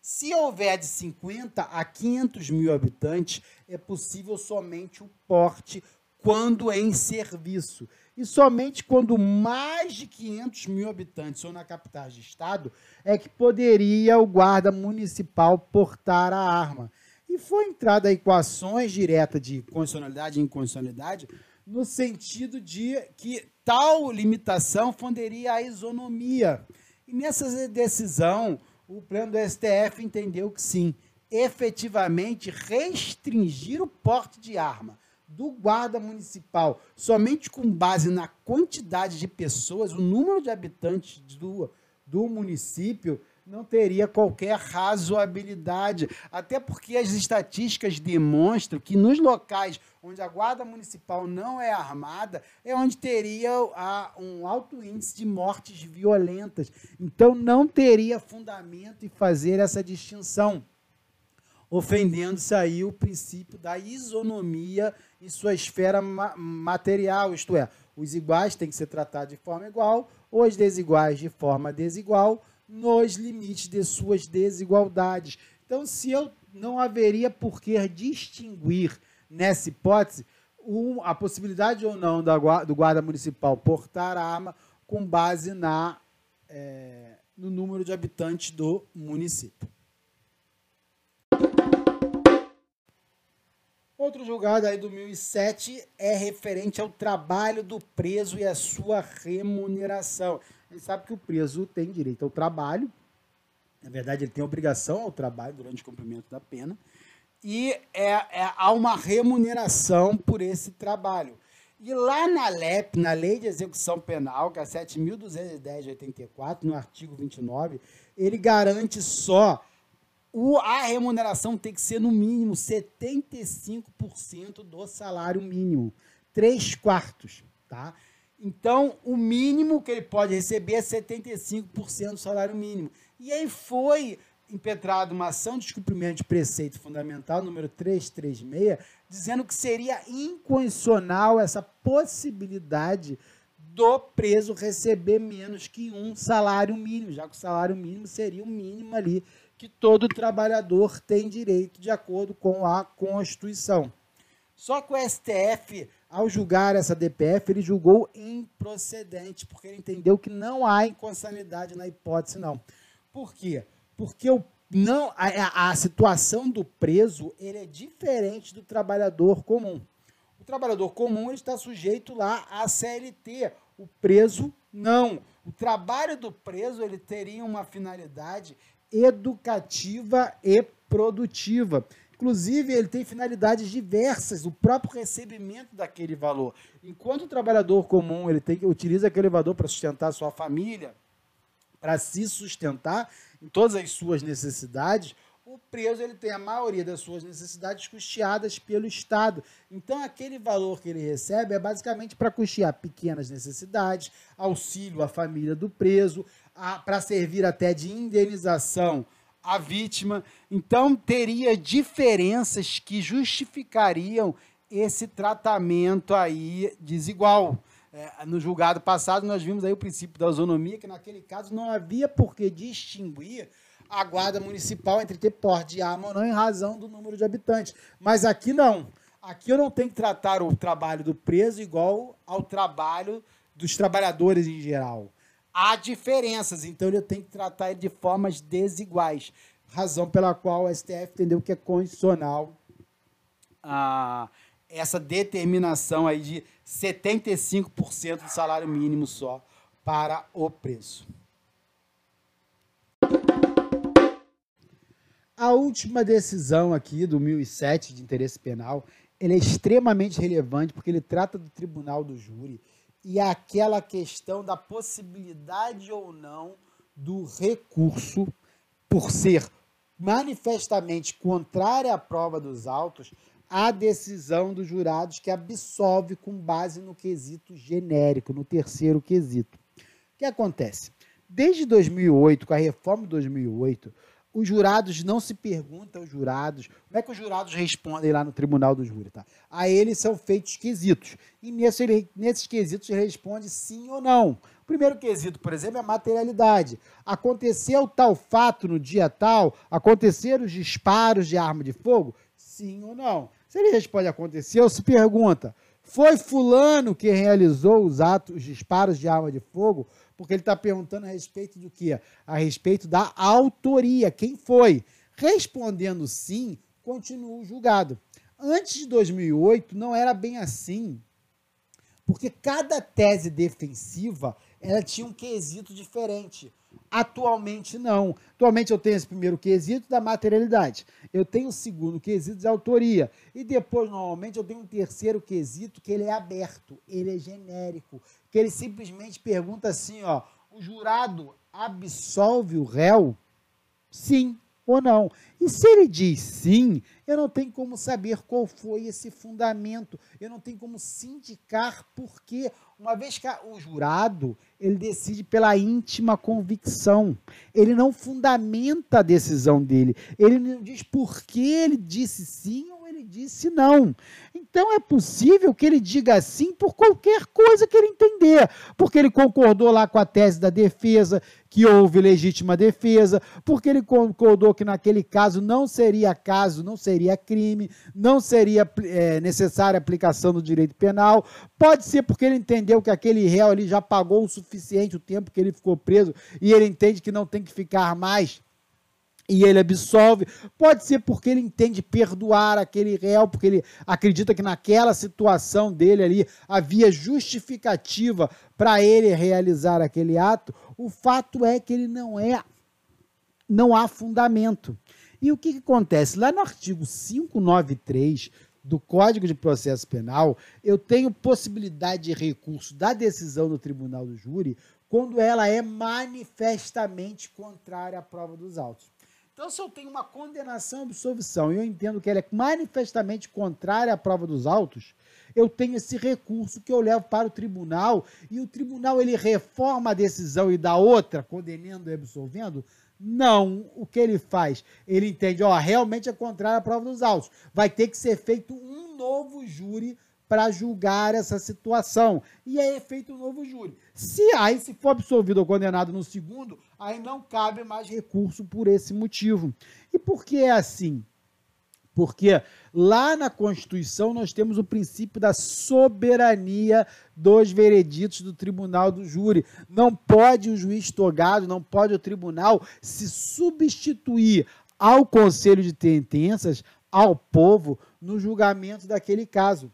Se houver de 50 a 500 mil habitantes, é possível somente o porte quando é em serviço. E somente quando mais de 500 mil habitantes ou na capital de estado é que poderia o guarda municipal portar a arma. E foi entrada equações diretas de condicionalidade e incondicionalidade no sentido de que tal limitação fonderia a isonomia. E nessa decisão, o pleno do STF entendeu que sim, efetivamente restringir o porte de arma do guarda municipal somente com base na quantidade de pessoas, o número de habitantes do, do município, não teria qualquer razoabilidade. Até porque as estatísticas demonstram que nos locais onde a guarda municipal não é armada, é onde teria um alto índice de mortes violentas. Então não teria fundamento em fazer essa distinção ofendendo-se aí o princípio da isonomia em sua esfera ma material, isto é, os iguais têm que ser tratados de forma igual, os desiguais de forma desigual, nos limites de suas desigualdades. Então, se eu não haveria por que distinguir nessa hipótese um, a possibilidade ou não da, do guarda municipal portar a arma com base na, é, no número de habitantes do município. Outro julgado aí do 2007 é referente ao trabalho do preso e a sua remuneração. Gente sabe que o preso tem direito ao trabalho, na verdade ele tem obrigação ao trabalho durante o cumprimento da pena, e é, é, há uma remuneração por esse trabalho. E lá na LEP, na Lei de Execução Penal, que é 7.210 de 84, no artigo 29, ele garante só o, a remuneração tem que ser no mínimo 75% do salário mínimo. Três quartos, tá? Então, o mínimo que ele pode receber é 75% do salário mínimo. E aí foi impetrada uma ação de descumprimento de preceito fundamental, número 336, dizendo que seria incondicional essa possibilidade do preso receber menos que um salário mínimo, já que o salário mínimo seria o mínimo ali que todo trabalhador tem direito de acordo com a Constituição. Só que o STF, ao julgar essa DPF, ele julgou improcedente, porque ele entendeu que não há inconstitucionalidade na hipótese, não. Por quê? Porque o, não, a, a situação do preso ele é diferente do trabalhador comum. O trabalhador comum ele está sujeito lá à CLT, o preso não. O trabalho do preso ele teria uma finalidade educativa e produtiva. Inclusive, ele tem finalidades diversas, o próprio recebimento daquele valor. Enquanto o trabalhador comum ele tem, utiliza aquele valor para sustentar sua família, para se sustentar em todas as suas necessidades, o preso ele tem a maioria das suas necessidades custeadas pelo Estado. Então, aquele valor que ele recebe é basicamente para custear pequenas necessidades, auxílio à família do preso, para servir até de indenização à vítima. Então, teria diferenças que justificariam esse tratamento aí desigual. É, no julgado passado, nós vimos aí o princípio da autonomia, que naquele caso não havia por que distinguir a guarda municipal entre ter porte de arma ou não em razão do número de habitantes. Mas aqui não. Aqui eu não tenho que tratar o trabalho do preso igual ao trabalho dos trabalhadores em geral há diferenças, então ele tem que tratar ele de formas desiguais. Razão pela qual o STF entendeu que é condicional ah, essa determinação aí de 75% do salário mínimo só para o preço. A última decisão aqui do 1007 de interesse penal, ele é extremamente relevante porque ele trata do tribunal do júri e aquela questão da possibilidade ou não do recurso, por ser manifestamente contrária à prova dos autos, a decisão dos jurados que absolve com base no quesito genérico, no terceiro quesito. O que acontece? Desde 2008, com a reforma de 2008, os jurados não se perguntam, os jurados, como é que os jurados respondem lá no tribunal do júri, tá? A eles são feitos quesitos. E nesse, nesses quesitos ele responde sim ou não. O primeiro quesito, por exemplo, é a materialidade. Aconteceu tal fato no dia tal? Aconteceram os disparos de arma de fogo? Sim ou não? Se ele responde aconteceu, se pergunta, foi fulano que realizou os atos, os disparos de arma de fogo? porque ele está perguntando a respeito do quê? A respeito da autoria, quem foi? Respondendo sim, continua o julgado. Antes de 2008, não era bem assim, porque cada tese defensiva ela tinha um quesito diferente. Atualmente não. Atualmente eu tenho esse primeiro quesito da materialidade. Eu tenho o segundo quesito de autoria. E depois, normalmente, eu tenho um terceiro quesito que ele é aberto, ele é genérico, que ele simplesmente pergunta assim, ó, o jurado absolve o réu? Sim ou não. E se ele diz sim, eu não tenho como saber qual foi esse fundamento, eu não tenho como sindicar por quê. Uma vez que o jurado, ele decide pela íntima convicção, ele não fundamenta a decisão dele, ele não diz por que ele disse sim ou ele disse não. Então é possível que ele diga sim por qualquer coisa que ele entender, porque ele concordou lá com a tese da defesa, que houve legítima defesa, porque ele concordou que naquele caso não seria caso, não seria crime, não seria é, necessária aplicação do direito penal. Pode ser porque ele entendeu que aquele réu ali já pagou o suficiente o tempo que ele ficou preso e ele entende que não tem que ficar mais e ele absolve. Pode ser porque ele entende perdoar aquele réu, porque ele acredita que naquela situação dele ali havia justificativa para ele realizar aquele ato. O fato é que ele não é, não há fundamento. E o que, que acontece? Lá no artigo 593 do Código de Processo Penal, eu tenho possibilidade de recurso da decisão do tribunal do júri quando ela é manifestamente contrária à prova dos autos. Então, se eu tenho uma condenação e absolvição e eu entendo que ela é manifestamente contrária à prova dos autos, eu tenho esse recurso que eu levo para o tribunal e o tribunal ele reforma a decisão e dá outra, condenando e absolvendo? Não. O que ele faz? Ele entende, ó, realmente é contrária à prova dos autos. Vai ter que ser feito um novo júri para julgar essa situação. E aí é feito um novo júri. Se aí se for absolvido ou condenado no segundo, aí não cabe mais recurso por esse motivo. E por que é assim? Porque lá na Constituição nós temos o princípio da soberania dos vereditos do tribunal do júri. Não pode o juiz togado, não pode o tribunal se substituir ao conselho de sentenças, ao povo, no julgamento daquele caso.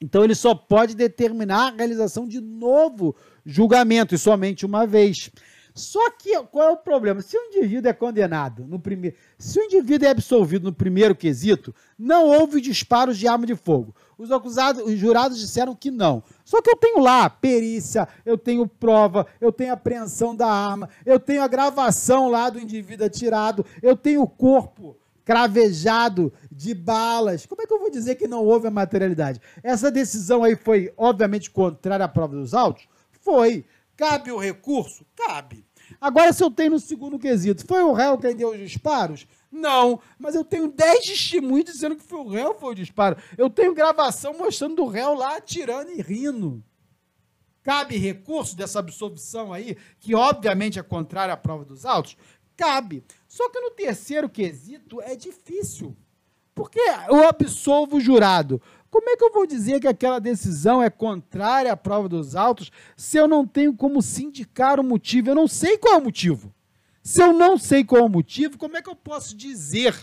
Então ele só pode determinar a realização de novo julgamento e somente uma vez. Só que qual é o problema? Se o indivíduo é condenado no primeiro, se o indivíduo é absolvido no primeiro quesito, não houve disparos de arma de fogo. Os acusados, os jurados disseram que não. Só que eu tenho lá perícia, eu tenho prova, eu tenho apreensão da arma, eu tenho a gravação lá do indivíduo atirado, eu tenho o corpo cravejado de balas. Como é que eu vou dizer que não houve a materialidade? Essa decisão aí foi, obviamente, contrária à prova dos autos? Foi. Cabe o recurso? Cabe. Agora, se eu tenho no segundo quesito, foi o réu quem deu os disparos? Não, mas eu tenho 10 testemunhos dizendo que foi o réu que foi o disparo. Eu tenho gravação mostrando o réu lá atirando e rindo. Cabe recurso dessa absolvição aí, que obviamente é contrária à prova dos autos? Cabe. Só que no terceiro quesito é difícil. Porque eu absolvo o jurado. Como é que eu vou dizer que aquela decisão é contrária à prova dos autos se eu não tenho como sindicar o motivo? Eu não sei qual é o motivo. Se eu não sei qual é o motivo, como é que eu posso dizer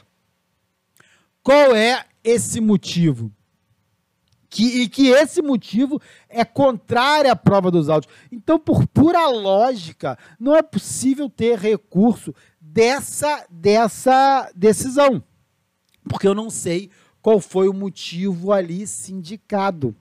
qual é esse motivo? Que, e que esse motivo é contrário à prova dos autos. Então, por pura lógica, não é possível ter recurso dessa, dessa decisão, porque eu não sei qual foi o motivo ali sindicado.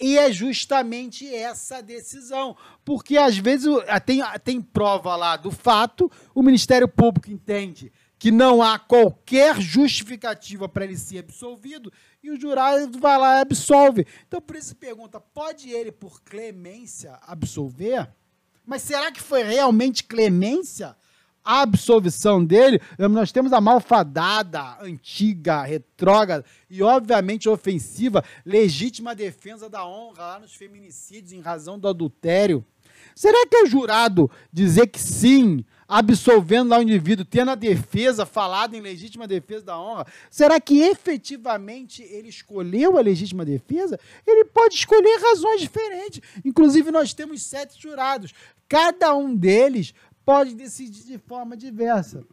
E é justamente essa decisão. Porque às vezes tem, tem prova lá do fato, o Ministério Público entende que não há qualquer justificativa para ele ser absolvido e o jurado vai lá e absolve. Então por isso pergunta: pode ele, por clemência, absolver? Mas será que foi realmente clemência? Absolvição dele, nós temos a malfadada, antiga, retrógrada e, obviamente, ofensiva, legítima defesa da honra lá nos feminicídios em razão do adultério. Será que é jurado dizer que sim, absolvendo lá o indivíduo, tendo a defesa falada em legítima defesa da honra, será que efetivamente ele escolheu a legítima defesa? Ele pode escolher razões diferentes. Inclusive, nós temos sete jurados. Cada um deles pode decidir de forma diversa.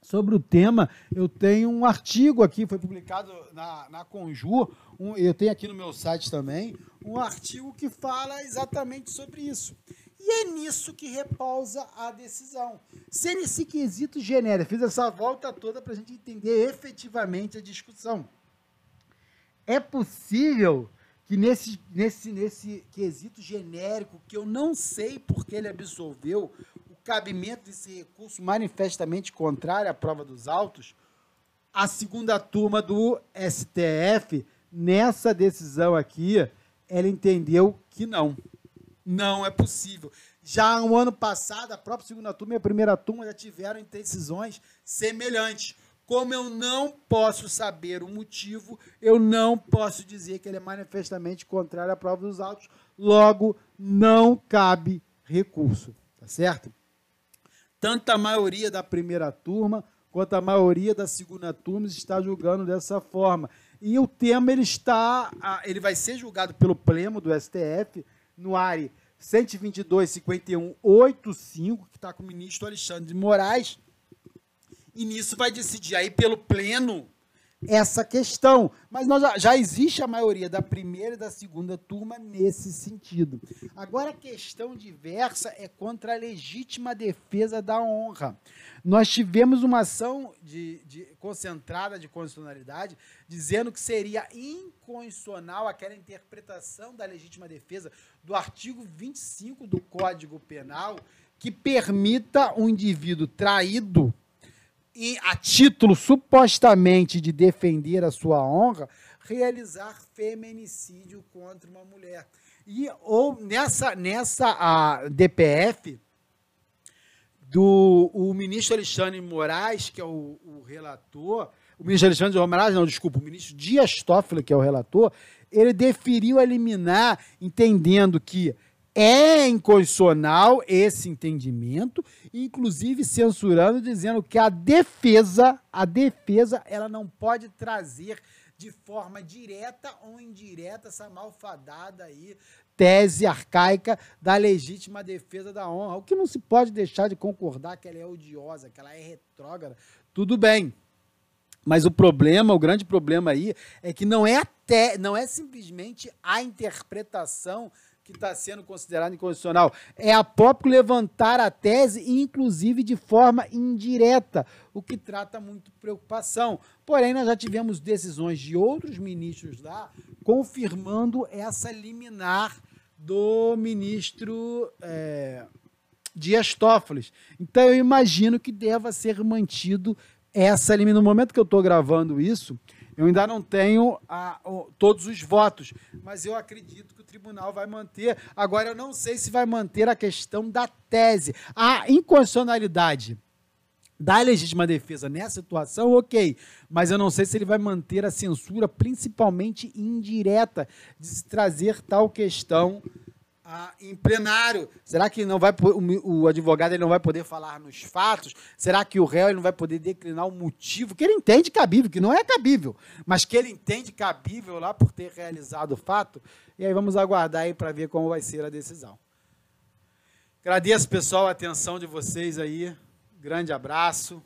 Sobre o tema, eu tenho um artigo aqui, foi publicado na, na Conjur, um, eu tenho aqui no meu site também, um artigo que fala exatamente sobre isso. E é nisso que repousa a decisão. Se nesse quesito genérico, fiz essa volta toda para a gente entender efetivamente a discussão. É possível que nesse, nesse, nesse quesito genérico, que eu não sei porque ele absolveu, cabimento desse recurso manifestamente contrário à prova dos autos, a segunda turma do STF, nessa decisão aqui, ela entendeu que não. Não é possível. Já no ano passado, a própria segunda turma e a primeira turma já tiveram decisões semelhantes. Como eu não posso saber o motivo, eu não posso dizer que ele é manifestamente contrário à prova dos autos, logo não cabe recurso, tá certo? Tanto a maioria da primeira turma quanto a maioria da segunda turma está julgando dessa forma. E o tema ele está, ele vai ser julgado pelo pleno do STF no ARE 122.51.85, que está com o ministro Alexandre de Moraes, e nisso vai decidir aí pelo pleno essa questão. Mas nós já, já, existe a maioria da primeira e da segunda turma nesse sentido. Agora, a questão diversa é contra a legítima defesa da honra. Nós tivemos uma ação de, de concentrada de constitucionalidade dizendo que seria inconstitucional aquela interpretação da legítima defesa do artigo 25 do Código Penal que permita um indivíduo traído e, a título supostamente de defender a sua honra, realizar feminicídio contra uma mulher. E ou nessa nessa a DPF do o ministro Alexandre Moraes, que é o, o relator, o ministro Alexandre Moraes, não, desculpa, o ministro Dias Toffoli, que é o relator, ele deferiu a liminar entendendo que é inconstitucional esse entendimento, inclusive censurando, dizendo que a defesa, a defesa, ela não pode trazer de forma direta ou indireta essa malfadada aí tese arcaica da legítima defesa da honra, o que não se pode deixar de concordar que ela é odiosa, que ela é retrógrada, tudo bem. Mas o problema, o grande problema aí é que não é até, não é simplesmente a interpretação que está sendo considerado inconstitucional. É a próprio levantar a tese, inclusive de forma indireta, o que trata muito preocupação. Porém, nós já tivemos decisões de outros ministros lá confirmando essa liminar do ministro é, Dias Toffoli. Então, eu imagino que deva ser mantido essa liminar. No momento que eu estou gravando isso, eu ainda não tenho a, todos os votos, mas eu acredito tribunal vai manter. Agora, eu não sei se vai manter a questão da tese. A inconstitucionalidade da legítima defesa nessa situação, ok. Mas eu não sei se ele vai manter a censura, principalmente indireta, de se trazer tal questão ah, em plenário. Será que não vai o, o advogado ele não vai poder falar nos fatos? Será que o réu ele não vai poder declinar o motivo que ele entende cabível, que não é cabível, mas que ele entende cabível lá por ter realizado o fato? E aí vamos aguardar aí para ver como vai ser a decisão. Agradeço, pessoal, a atenção de vocês aí. Grande abraço.